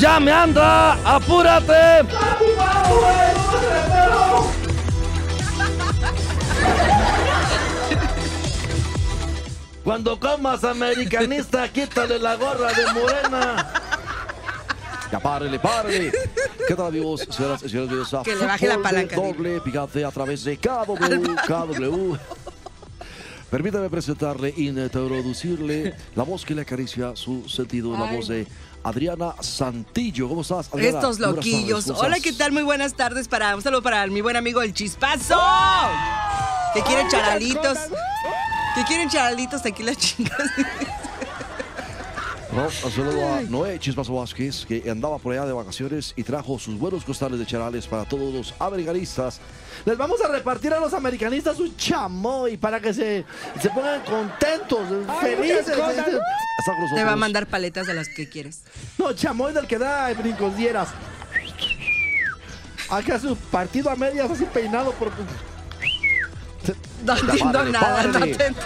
¡Ya me anda! ¡Apúrate! Cuando comas americanista, quítale la gorra de morena. Ya párele, párele. ¿Qué tal amigos, señoras y señores? Que le baje la palanca, Doble picante a través de KW, KW. Permítame presentarle, introducirle la voz que le acaricia su sentido, la voz de Adriana Santillo. ¿Cómo estás, Adriana? Estos loquillos. ¿cómo Hola? ¿qué tal? Muy buenas tardes para un saludo para mi buen amigo el Chispazo. Que quieren charalitos. Que quieren charalitos aquí las chicas. No, un saludo a Noé Chispazo Vázquez, que andaba por allá de vacaciones y trajo sus buenos costales de charales para todos los americanistas. Les vamos a repartir a los americanistas un chamoy para que se, se pongan contentos, felices. Te va a mandar paletas de las que quieres. No, chamoy del que da brincos dieras. Acá su partido a medias así peinado por... No entiendo nada, no te entiendo.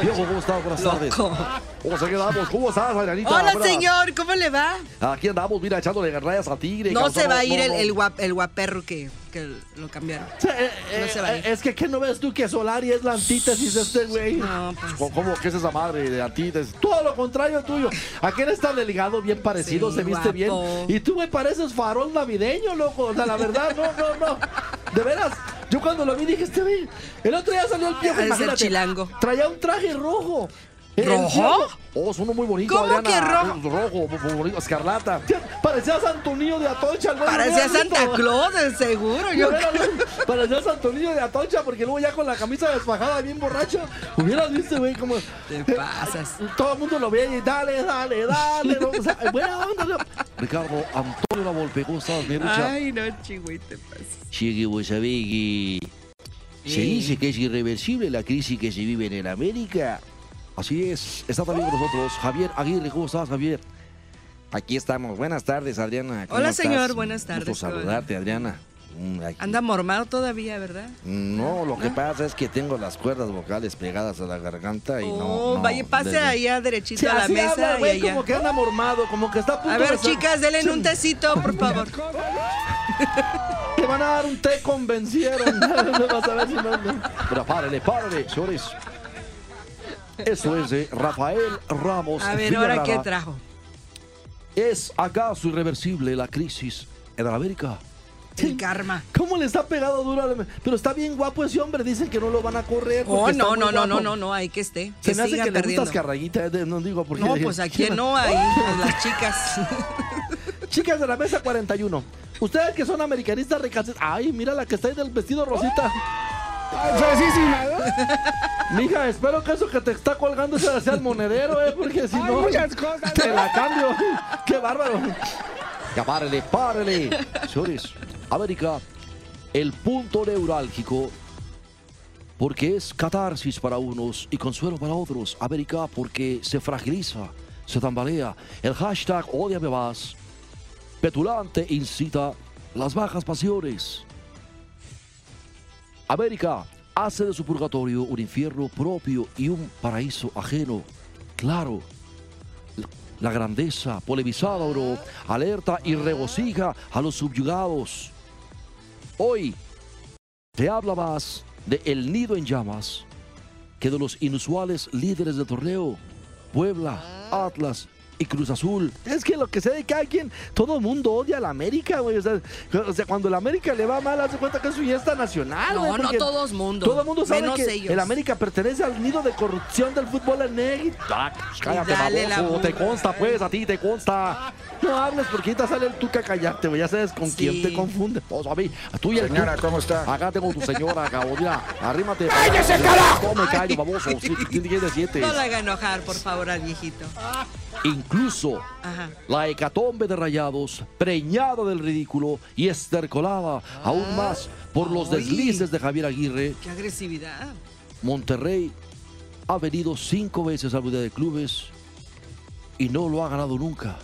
Viejo, ¿cómo estás? Buenas tardes. Loco. ¿Cómo se quedamos? ¿Cómo estás, Adrianita? Hola, Buenas. señor, ¿cómo le va? Aquí andamos, mira, echándole rayas al tigre. No se va a ir el, guap- el guaperro que, que lo cambiaron. Eh, eh, No se va a ir. Es que, ¿qué no ves tú que Solari es la antítesis de este güey? No, pues. ¿Cómo-. ¿Qué es esa madre de antítesis? Todo lo contrario tuyo. Aquel está delegado, bien parecido, Sí, se viste bien. Y tú me pareces farol navideño, loco. O sea, la verdad, no, no, no. De veras, yo cuando lo vi dije, este güey. El otro día salió el de ser imagínate. chilango. Traía un traje rojo. ¿Rojo? Oh, es uno muy bonito, ¿Cómo Adriana. que rojo? Es Rojo, muy bonito, escarlata. Parecía Santo Niño de Atocha, güey. Parecía ¿lo hubieras Santa visto? Claus, de seguro. Yo Parecía Santo Niño de Atocha porque luego ya con la camisa desfajada bien borracho. Hubieras visto, güey, como... Te pasas. Todo el mundo lo veía y dale, dale, dale. ¿no? O sea, buena onda, ¿no? Ricardo Antonio La Volpe, ¿cómo estás, mi lucha? Ay, no, chigüey, te pasas. Llegue, vos sabés que se dice que es irreversible la crisis que se vive en el América. Así es, está también con nosotros Javier Aguirre. ¿Cómo estás, Javier? Aquí estamos. Buenas tardes, Adriana. ¿Cómo Hola, estás? señor. Buenas Gusto tardes. saludarte, Adriana. Mm, aquí- Anda mormado todavía, ¿verdad? No, lo que ¿No? pasa es que tengo las cuerdas vocales pegadas a la garganta y no. oh, no, vaya, pase desde- allá derechito Sí, a la así mesa habla, y güey, allá. como que anda mormado, como que está a punto A ver, de chicas, denle un tecito, por favor. Te van a dar un té convencieron. No vas a ver si no. Pero párele, párele, señores. Esto es de Rafael Ramos. A ver, ¿ahora qué trajo? ¿Es acaso irreversible la crisis en América? El karma. ¿Cómo le está pegado duro? Pero está bien guapo ese hombre. Dicen que no lo van a correr. Oh, no, no, no, no, no, no, hay que esté. Se me hace que le perdiendo. gustas carrayita. eh, No digo porque. No, pues a quién no, ahí, a las chicas. Chicas de la mesa 41. Ustedes que son americanistas recalcitrantes. Ay, mira la que está ahí del vestido rosita. Mija, espero que eso que te está colgando sea sea el monedero, ¿eh? Porque si no. Te la cambio. Qué bárbaro. Ya párele, párele. Señores, América, el punto neurálgico, porque es catarsis para unos y consuelo para otros. América, porque se fragiliza, se tambalea. El hashtag odiame más, petulante incita las bajas pasiones. América hace de su purgatorio un infierno propio y un paraíso ajeno. Claro, la grandeza polemizada, alerta y regocija a los subyugados. Hoy te habla más de El Nido en Llamas que de los inusuales líderes del torneo, Puebla, Atlas y Cruz Azul. Es que lo que sé de cada quien, todo el mundo odia a la América, güey. O sea, o sea, cuando la América le va mal, hace cuenta que es su fiesta nacional, No, güey, no todo el mundo. Todo el mundo sabe menos que ellos. el América pertenece al nido de corrupción del fútbol en México. Ah, pues cállate, la baboso, te consta, pues, a ti te consta. No hables porque ahorita sale el tuca callarte, güey. Ya sabes con quién Sí. te confunde. Todos a mí, a tú y el Señora, ¿cómo está? Acá tengo tu señora, cabrón. Mira, arrímate. ¡Cállese, carajo! No me callo, baboso. Sí, ¿Quién tiene siete? No lo haga enojar, por favor, al viejito. Incluso Ajá. la hecatombe de rayados, preñada del ridículo y estercolada aún más por los Ay. deslices de Javier Aguirre, Qué agresividad. Monterrey ha venido cinco veces al Mundial de Clubes y no lo ha ganado nunca.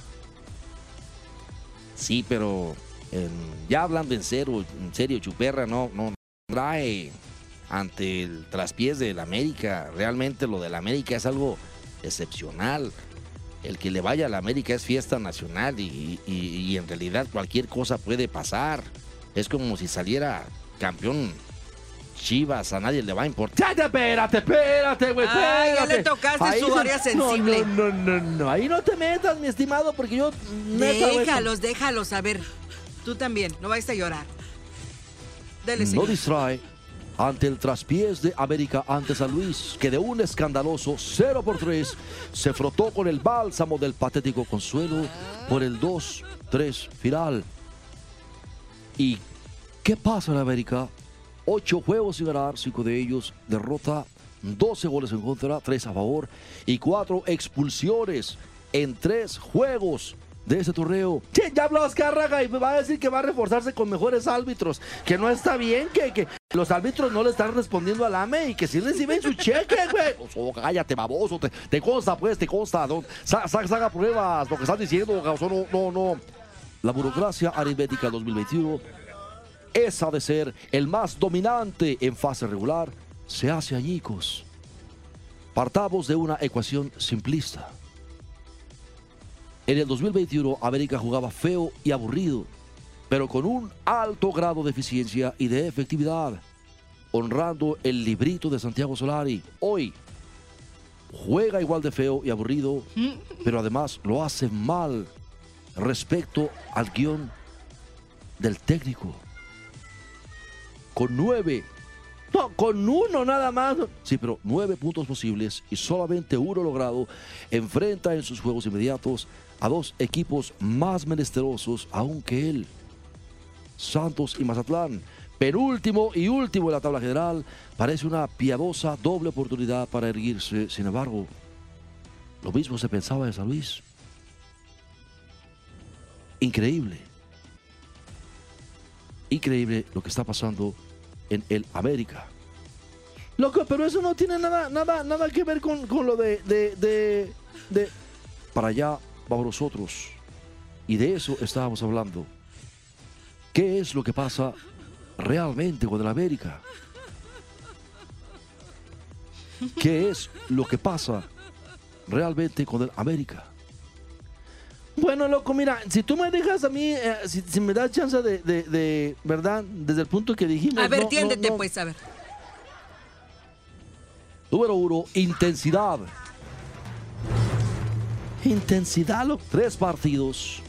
Sí, pero ya hablando en serio, en serio, Chuperra no, no trae ante el traspiés del América. Realmente lo del América es algo excepcional. El que le vaya a la América es fiesta nacional y, y- y en realidad cualquier cosa puede pasar. Es como si saliera campeón Chivas, a nadie le va a importar. Ya, ya, espérate, espérate, güey, Ay, ya le espérate. tocaste su se- área sensible. No, no, no, no, ahí no te metas, mi estimado, porque yo... neta, güey, Déjalos, déjalos. A ver, tú también, no vayas a llorar. Dele, no distrae ante el traspiés de América ante San Luis, que de un escandaloso 0 por 3 se frotó con el bálsamo del patético consuelo por el 2-3 final. ¿Y qué pasa en América? Ocho juegos sin ganar, cinco de ellos derrota, 12 goles en contra, tres a favor y cuatro expulsiones en tres juegos de ese torneo. Sí, ya habló Azcárraga y va a decir que va a reforzarse con mejores árbitros, que no está bien, que, que los árbitros no le están respondiendo al AME y que sí reciben su cheque, güey. O sea, cállate, baboso, te, consta, pues, te consta. No, sa- sa- saca pruebas, lo que estás diciendo, no, no, no. La burocracia aritmética 2021 esa de ser el más dominante en fase regular, se hace añicos. Partamos de una ecuación simplista. En el 2021, América jugaba feo y aburrido, pero con un alto grado de eficiencia y de efectividad, honrando el librito de Santiago Solari. Hoy juega igual de feo y aburrido, pero además lo hace mal respecto al guion del técnico con nueve. Con uno nada más. Sí, pero nueve puntos posibles y solamente uno logrado. Enfrenta en sus juegos inmediatos a dos equipos más menesterosos aún que él. Santos y Mazatlán. Penúltimo y último en la tabla general. Parece una piadosa doble oportunidad para erguirse. Sin embargo, lo mismo se pensaba de San Luis. Increíble. Increíble lo que está pasando en el América. Loco, pero eso no tiene nada, nada, nada que ver con, con lo de, de, de, de- Para allá vamos nosotros. Y de eso estábamos hablando. ¿Qué es lo que pasa realmente con el América? ¿Qué es lo que pasa realmente con el América? Bueno, loco, mira, si tú me dejas a mí, eh, si, si me das chance de, de- de, ¿verdad? Desde el punto que dijimos. A ver, no, tiéndete, no. pues, a ver. Número uno, intensidad. Intensidad, loco. Tres partidos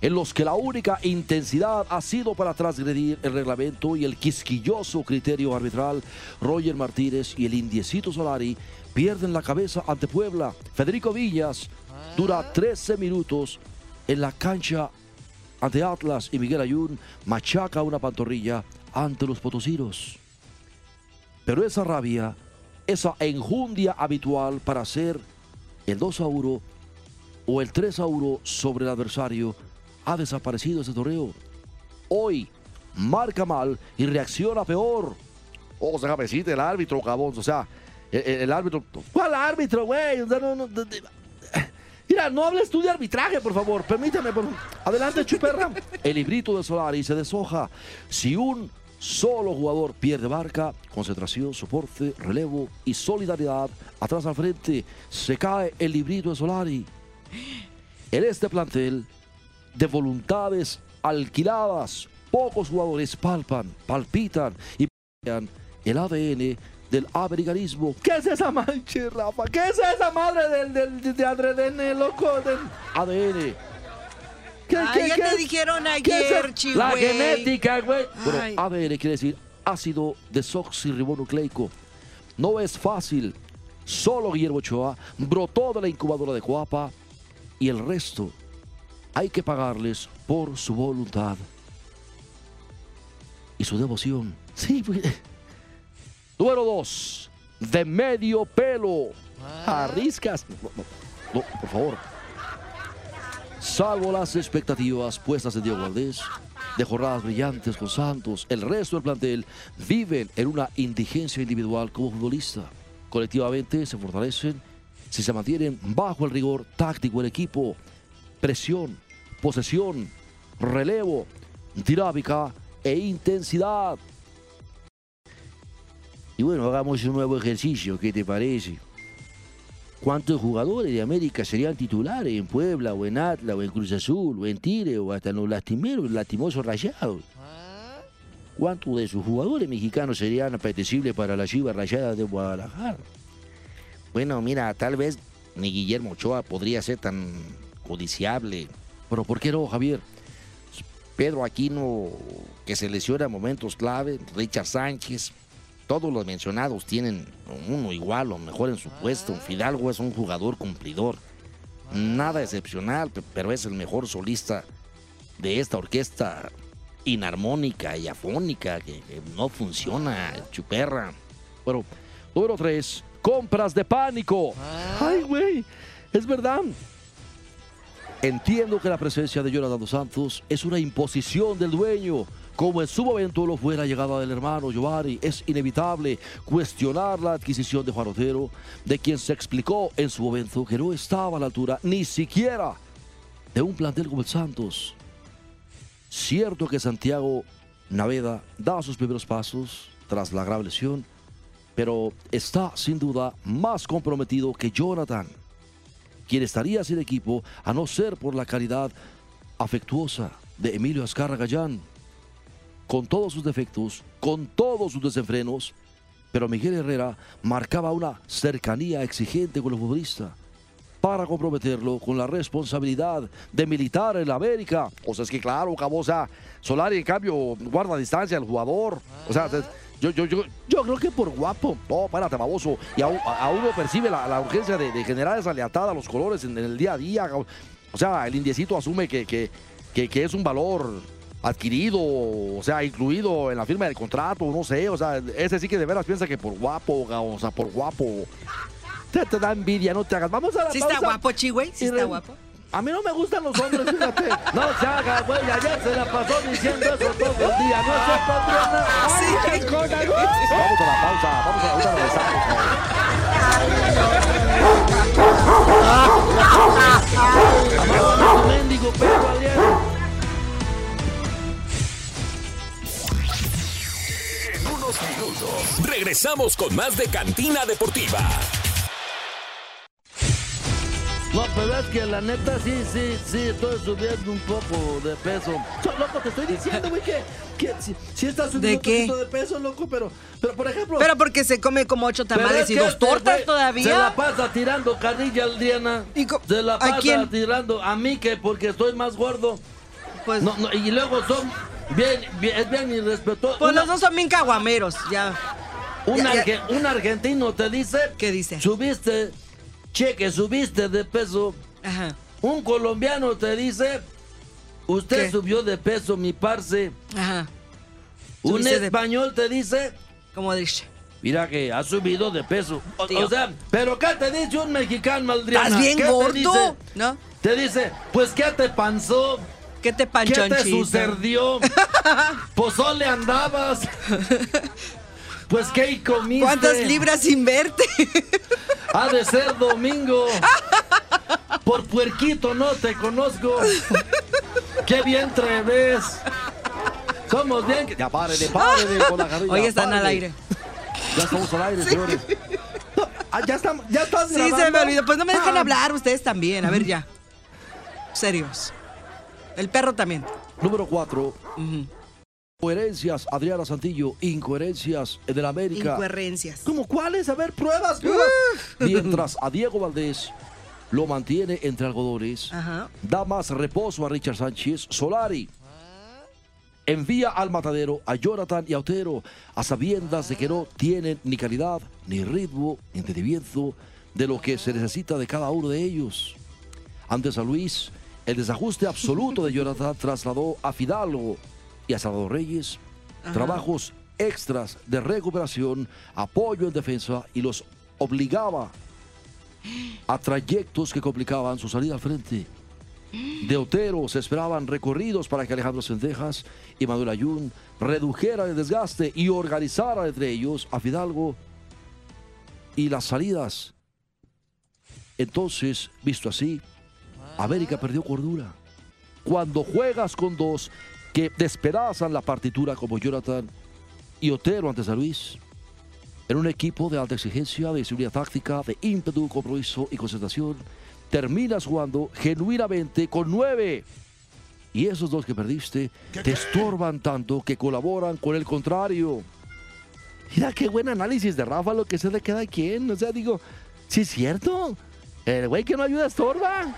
en los que la única intensidad ha sido para transgredir el reglamento y el quisquilloso criterio arbitral. Roger Martínez y el indiecito Solari pierden la cabeza ante Puebla. Federico Villas dura 13 minutos en la cancha ante Atlas y Miguel Ayun machaca una pantorrilla ante los potosinos. Pero esa rabia, esa enjundia habitual para hacer el 2 a 1 o el 3 a 1 sobre el adversario ha desaparecido ese torneo. Hoy marca mal y reacciona peor. O sea, decirte el árbitro, cabrón. O sea, el, árbitro. ¿Cuál árbitro, güey? No, no, de- Mira, no hables tú de arbitraje, por favor. Permíteme. por- Adelante, chuperra. El librito de Solari se deshoja. Si un solo jugador pierde marca, concentración, soporte, relevo y solidaridad atrás al frente, se cae el librito de Solari. En este plantel de voluntades alquiladas, pocos jugadores palpan, palpitan y el ADN del americanismo. ¿Qué es esa mancha, Rafa? ¿Qué es esa madre del, del, de ADN, loco? Del- ADN. ¿Qué, Ay, qué- ya qué te es? dijeron ¿Qué es ayer, chi, La genética, güey. Bueno. ADN quiere decir ácido desoxirribonucleico. No es fácil. Solo Guillermo Ochoa brotó de la incubadora de Coapa y el resto hay que pagarles por su voluntad y su devoción. Sí, pues, Número dos, de medio pelo. Arriscas. No, no, no, por favor. Salvo las expectativas puestas en Diego Valdés, de jornadas brillantes con Santos, el resto del plantel viven en una indigencia individual como futbolista. Colectivamente se fortalecen si se mantienen bajo el rigor táctico del equipo, presión, posesión, relevo, dinámica e intensidad. Y bueno, hagamos un nuevo ejercicio, ¿qué te parece? ¿Cuántos jugadores de América serían titulares en Puebla o en Atlas o en Cruz Azul o en Tigre o hasta en los lastimeros, lastimosos rayados? ¿Cuántos de sus jugadores mexicanos serían apetecibles para la Chivas Rayada de Guadalajara? Bueno, mira, tal vez ni Guillermo Ochoa podría ser tan codiciable. Pero ¿por qué no, Javier? Pedro Aquino, que se lesiona en momentos clave, Richard Sánchez, todos los mencionados tienen uno igual o mejor en su puesto. Fidalgo es un jugador cumplidor. Nada excepcional, pe- pero es el mejor solista de esta orquesta inarmónica y afónica que, que no funciona, chuperra. Bueno, número 3, compras de pánico. ay, güey, es verdad. Entiendo que la presencia de Jonathan dos Santos es una imposición del dueño, como en su momento lo fue la llegada del hermano Giovanni. Es inevitable cuestionar la adquisición de Juan Otero, de quien se explicó en su momento que no estaba a la altura ni siquiera de un plantel como el Santos. Cierto que Santiago Naveda da sus primeros pasos tras la grave lesión, pero está sin duda más comprometido que Jonathan quien estaría sin equipo a no ser por la calidad afectuosa de Emilio Azcarra Gallán. Con todos sus defectos, con todos sus desenfrenos, pero Miguel Herrera marcaba una cercanía exigente con el futbolista para comprometerlo con la responsabilidad de militar en la América. O sea, es que claro, Cabosa, Solari en cambio guarda distancia al jugador. O sea, yo, yo, yo, yo creo que por guapo. No, párate, baboso. Y aún, aún uno percibe la, urgencia de, de generar esa lealtad a los colores en, el día a día. O sea, el indiecito asume que, que, que es un valor adquirido, o sea, incluido en la firma del contrato, no sé, o sea, ese sí que de veras piensa que por guapo, o sea, por guapo. Te, te da envidia, no te hagas. Vamos a la ¿Sí pausa. está guapo, chi, güey? ¿Sí está guapo? A mí no me gustan los hombres, fíjate. No se haga, güey, ayer se la pasó diciendo eso todo el día, no se patrona. Sí, qué cosa, güey. Vamos a la pausa, vamos a ahorita regresamos. Amado, mendigo Adrián. Minutos regresamos con más de Cantina Deportiva. No, pero es que la neta sí, sí, sí, estoy subiendo un poco de peso. So, loco, te estoy diciendo, güey, que, que sí, sí estás subiendo ¿De un qué? poquito de peso, loco, pero, pero por ejemplo... Pero porque se come como ocho tamales es y dos este tortas todavía. Se la pasa tirando carrilla al Diana. ¿Y Se la a pasa quién? tirando a mí que porque estoy más gordo. Pues, No, no, y luego son bien, bien- es bien irrespetuoso. pues Una- los dos son bien caguameros, ya. un, ya, ya. arge- un argentino te dice, ¿Qué dice? subiste, cheque, subiste de peso. Ajá. Un colombiano te dice, usted ¿Qué? subió de peso, mi parce. Ajá. Un Subiste de- español te dice, Como dice. mira que ha subido de peso. O, Tío. o sea, pero ¿qué te dice un mexicano, Adriana? ¿Estás bien ¿Qué te gordo? dice? ¿No? Te dice, pues ¿qué te panzó? ¿Qué te ¿Qué panchonchito? te sucedió? Pozole andabas. Pues ¿qué comiste? ¿Cuántas libras sin verte? Ha de ser domingo. Por puerquito no te conozco. Qué bien te ves. Somos bien. que- Ya párele, párele con la carrilla. Hoy están al aire. Ya estamos al aire, señores. Ah, ya, estamos, ya estás Sí, grabando. se me olvidó. Pues no me dejan Ah, hablar ustedes también. A ver, ya. Serios. El perro también. Número 4. Ujú. Incoherencias, Adriana Santillo, incoherencias en el América. Incoherencias. ¿Cómo cuáles? A ver, pruebas, pruebas. Mientras a Diego Valdés lo mantiene entre algodones, Ajá. da más reposo a Richard Sánchez Solari. Envía al matadero a Jonathan y a Otero a sabiendas de que no tienen ni calidad, ni ritmo, ni entendimiento de lo que se necesita de cada uno de ellos. Ante San Luis, el desajuste absoluto de Jonathan trasladó a Fidalgo y a Salvador Reyes trabajos extras de recuperación, apoyo en defensa y los obligaba a trayectos que complicaban su salida al frente. De Otero se esperaban recorridos para que Alejandro Sendejas y Manuel Ayun redujeran el desgaste y organizaran entre ellos a Fidalgo y las salidas. Entonces, visto así, América perdió cordura. Cuando juegas con dos que despedazan la partitura como Jonathan y Otero ante San Luis, en un equipo de alta exigencia, de seguridad táctica, de ímpetu, compromiso y concentración, terminas jugando genuinamente con nueve. Y esos dos que perdiste te estorban tanto que colaboran con el contrario. Mira qué buen análisis de Rafa, lo que se le queda a quien. O sea, digo, sí es cierto. El güey que no ayuda estorba.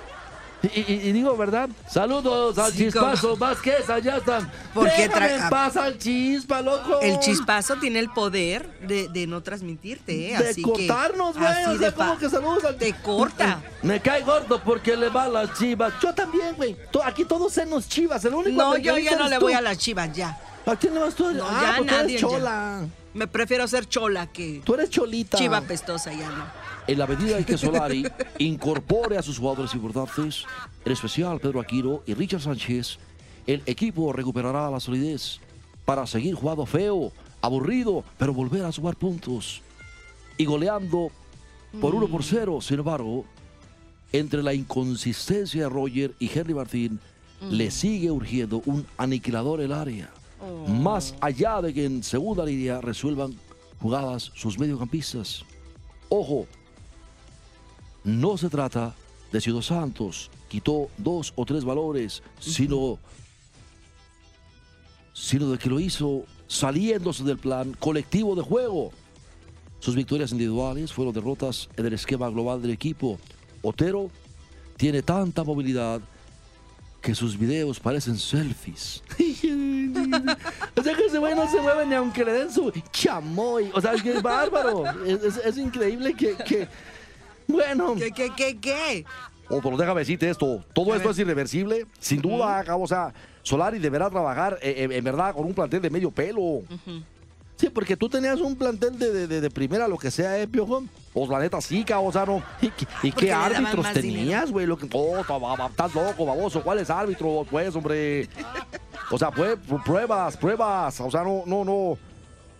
Y, y- y digo, ¿verdad? Saludos al Sí, chispazo, Vázquez, allá están. Porque tra- paz al chispa, loco. El chispazo tiene el poder de, de no transmitirte, ¿eh? De Así cortarnos, güey. así O sea, como que saludos al. Te corta. Me cae gordo porque le va a las chivas. Yo también, güey. Aquí todos senos chivas. El único No, yo ya no le tú. voy a las chivas, ya. ¿A quién le vas tú? No, ah, ya nadie, eres ya. chola. Me prefiero ser chola que Tú eres cholita. chiva pestosa, ya no. En la medida en que Solari incorpore a sus jugadores importantes, en especial Pedro Aquino y Richard Sánchez, el equipo recuperará la solidez para seguir jugando feo, aburrido, pero volver a sumar puntos. Y goleando por 1 por 0, sin embargo, entre la inconsistencia de Roger y Henry Martín, le sigue urgiendo un aniquilador el área. Más allá de que en segunda línea resuelvan jugadas sus mediocampistas. Ojo, no se trata de si Dos Santos quitó dos o tres valores, sino, sino de que lo hizo saliéndose del plan colectivo de juego. Sus victorias individuales fueron derrotas en el esquema global del equipo. Otero tiene tanta movilidad que sus videos parecen selfies. O sea que ese güey no se mueve ni aunque le den su chamoy. O sea, es que es bárbaro. Es, es- es increíble que, que- Bueno, ¿Qué, qué, qué, qué? Oh, pero déjame decirte esto, todo esto es irreversible, sin duda, o sea, Solari deberá trabajar eh, eh, en verdad con un plantel de medio pelo. sí, porque tú tenías un plantel de, de- de- de primera, lo que sea, ¿eh, Piojo? Pues la neta sí, o sea, no. ¿Y, qué- y qué árbitros tenías, güey? Oh, estás loco, baboso, ¿cuáles árbitros, pues, hombre? O sea, pues, pr- pruebas, pruebas, o sea, no, no, no.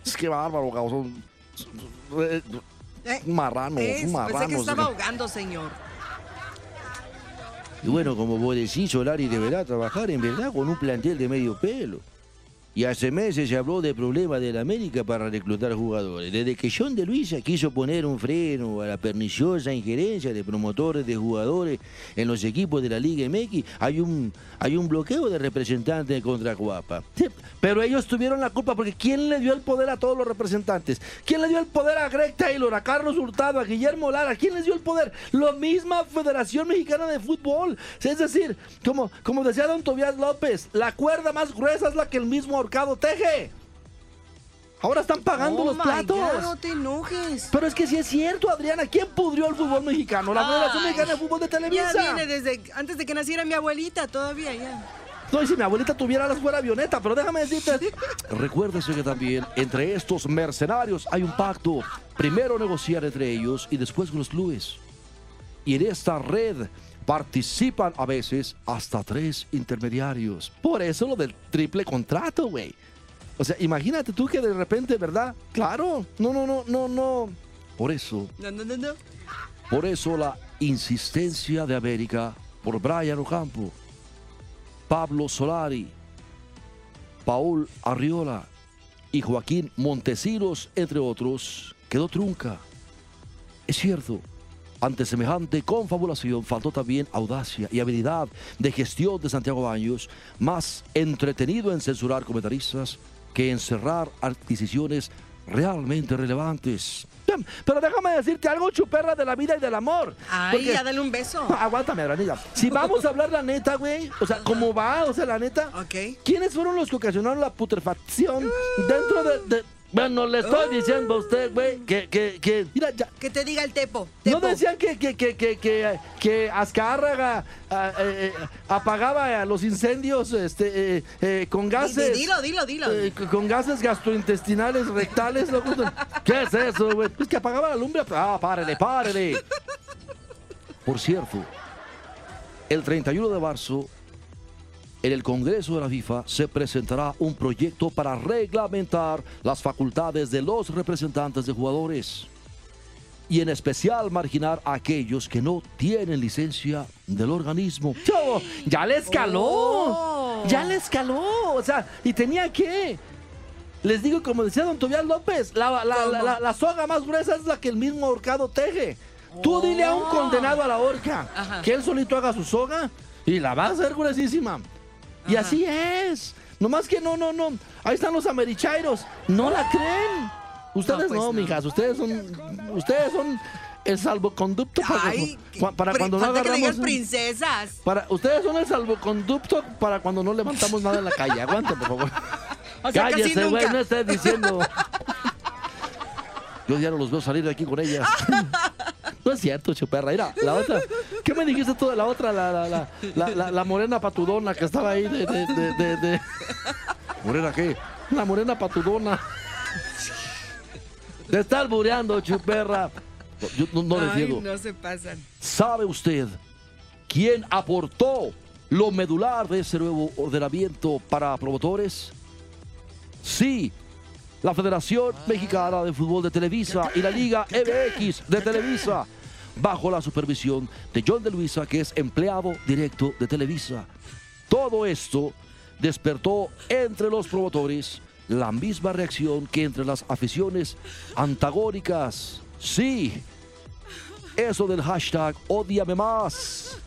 Es que bárbaro, cabrón. Eh, Un marrano, es, Pensé marrano. que estaba ahogando, señor. Y bueno, como vos decís, Solari deberá trabajar en verdad con un plantel de medio pelo. Y hace meses se habló de problemas de la América para reclutar jugadores. Desde que John de Luisa quiso poner un freno a la perniciosa injerencia de promotores de jugadores en los equipos de la Liga MX, hay un, hay un bloqueo de representantes contra Cuapa. Sí, pero ellos tuvieron la culpa porque ¿quién le dio el poder a todos los representantes? ¿Quién le dio el poder a Greg Taylor, a Carlos Hurtado, a Guillermo Lara? ¿Quién les dio el poder? La misma Federación Mexicana de Fútbol. Es decir, como, como decía don Tobias López, la cuerda más gruesa es la que el mismo ahorcado teje. Ahora están pagando Oh los my platos. God, no te enojes. Pero es que sí es cierto, Adriana. ¿Quién pudrió el fútbol mexicano? La Federación Mexicana de Fútbol de Televisa. Ya viene desde antes de que naciera mi abuelita, todavía ya. No, y si mi abuelita tuviera las fuera avioneta, pero déjame decirte. Recuérdese que también entre estos mercenarios hay un pacto. Primero negociar entre ellos y después con los clubes. Y en esta red participan a veces hasta tres intermediarios. Por eso lo del triple contrato, güey. O sea, imagínate tú que de repente, ¿verdad? Claro. No, no, no, no, no. Por eso, No, no, no, no. por eso la insistencia de América por Brian Ocampo, Pablo Solari, Paul Arriola y Joaquín Montesinos, entre otros, quedó trunca. Es cierto, ante semejante confabulación faltó también audacia y habilidad de gestión de Santiago Baños, más entretenido en censurar comentaristas que en cerrar adquisiciones realmente relevantes. Pero déjame decirte algo, chuperra, de la vida y del amor. Ay, Porque- ya dale un beso. Aguántame, Aranita. Si vamos a hablar la neta, güey, o sea, ¿cómo va? O sea, la neta. Ok. ¿Quiénes fueron los que ocasionaron la putrefacción dentro de... de- Bueno, le estoy diciendo a usted, güey, que, que, que... Mira, ya... Que te diga el tepo. ¿No decían que, que, que, que, que, que Azcárraga ah, eh, eh, apagaba los incendios este, eh, eh, con gases? Dilo, dilo, dilo. eh, con gases gastrointestinales, rectales, loco. ¿Qué es eso, güey? Es que apagaba la lumbre. Ah, párele, párele. Por cierto, el 31 de marzo, en el Congreso de la FIFA se presentará un proyecto para reglamentar las facultades de los representantes de jugadores y en especial marginar a aquellos que no tienen licencia del organismo. Chavo, ya le escaló. Oh. Ya le escaló. O sea, ¿y tenía que Les digo, como decía don Tobias López, la, la- la- la- soga más gruesa es la que el mismo ahorcado teje. Tú dile a un condenado a la horca Ajá. que él solito haga su soga y la va a hacer gruesísima. Y Ajá. así es. Nomás que no, no, no. Ahí están los americhairos. No la creen. Ustedes pues no, no. mijas. Ustedes son, ustedes son el salvoconducto para, Ay, para cuando no que agarramos. princesas. Para, ustedes son el salvoconducto para cuando no levantamos nada en la calle. Aguante, por favor. O sea, Cállese, güey, no estés diciendo. Yo ya no los veo salir de aquí con ellas. No es cierto, chuperra. Mira, la otra. ¿Qué me dijiste tú de la otra? La, la, la, la, la- la morena patudona que estaba ahí de. de, de, de- de- ¿Morena qué? La morena patudona. Te estás bureando, chuperra. Yo no, no les digo. no se pasan. ¿Sabe usted quién aportó lo medular de ese nuevo ordenamiento para promotores? Sí, la Federación Mexicana de Fútbol de Televisa y la Liga MX de Televisa, bajo la supervisión de John de Luisa, que es empleado directo de Televisa. Todo esto despertó entre los promotores la misma reacción que entre las aficiones antagónicas. Sí, eso del hashtag odiame más.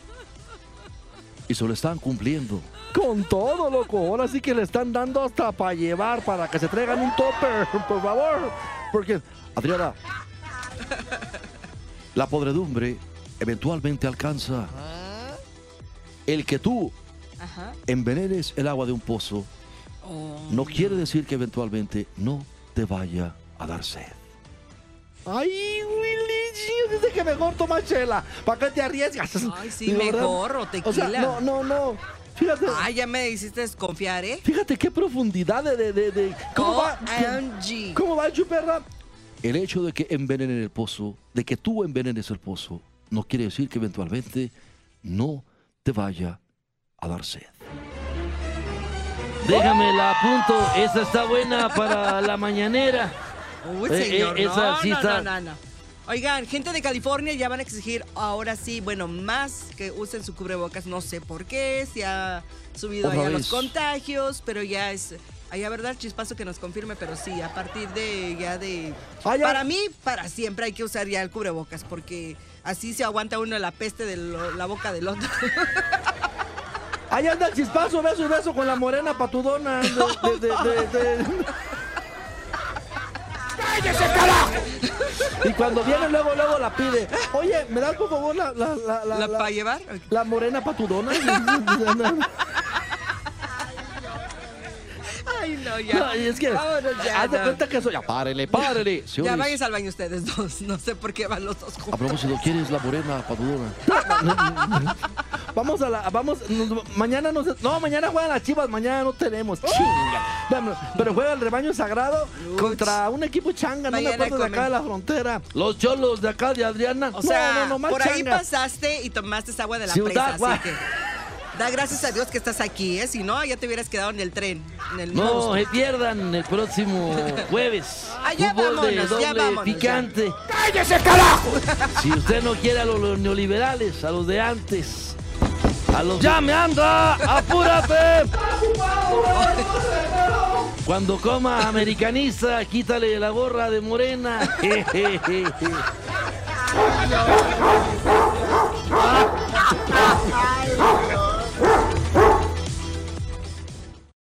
Y se lo están cumpliendo. Con todo, loco. Ahora sí que le están dando hasta para llevar, para que se traigan un topper, por favor. Porque. Adriana, la podredumbre eventualmente alcanza. El que tú envenenes el agua de un pozo Oh. no quiere decir que eventualmente no te vaya a dar sed. Ay, Willy, dice que mejor toma chela. ¿Para qué te arriesgas? Ay, sí, mejor, o O sea, tequila. no, no, no. Fíjate. Ay, ya me hiciste desconfiar, ¿eh? Fíjate qué profundidad de. de, de, de- ¿Cómo va? ¿Cómo va, chuperra? El hecho de que envenenen el pozo, de que tú envenenes el pozo, no quiere decir que eventualmente no te vaya a dar sed. Déjame la apunto. Esa está buena para la mañanera. Uy, Eh, señor, eh, esa no, sí está- no, no, no. Oigan, gente de California ya van a exigir ahora sí, bueno, más que usen su cubrebocas. No sé por qué, se ha subido allá los contagios, pero ya es... Allá, ¿verdad? Chispazo que nos confirme, pero sí, a partir de ya de... Ah. Para mí, para siempre hay que usar ya el cubrebocas, porque así se aguanta uno la peste de lo- la boca del otro. Ahí anda el chispazo, beso beso con la morena patudona. De, de, de, de- de- Y cuando viene luego, luego la pide. Oye, ¿me das por favor la, la, la, la, ¿La la- para llevar? la morena patudona? Ay, no, ya. Ay, es que, Vámonos ya, haz de cuenta que soy. Ya, párele, párele. Ya váyanse al baño ustedes dos. No sé por qué van los dos juntos. propósito, ¿quién es la morena patudona? Vamos a la. Vamos. nos- mañana no sé. No, mañana juegan las chivas. Mañana no tenemos. Chinga. Bueno, pero juega el rebaño sagrado Uch. contra un equipo changa. No me Mañana acuerdo de acá de la frontera. Los cholos de acá de Adriana. O sea, no, no, no, más por ahí pasaste y tomaste esa agua de la Ciudad presa, así que da gracias a Dios que estás aquí, ¿eh? Si no, ya te hubieras quedado en el tren, en el No se pierdan el próximo jueves. Ah, ya Fútbol de vámonos, ya doble vámonos, picante. ¡Cállese, carajo! Si usted no quiere a los, los neoliberales, a los de antes. A los ¡Ya me anda! ¡Apúrate! Cuando coma americanista, quítale la gorra de morena.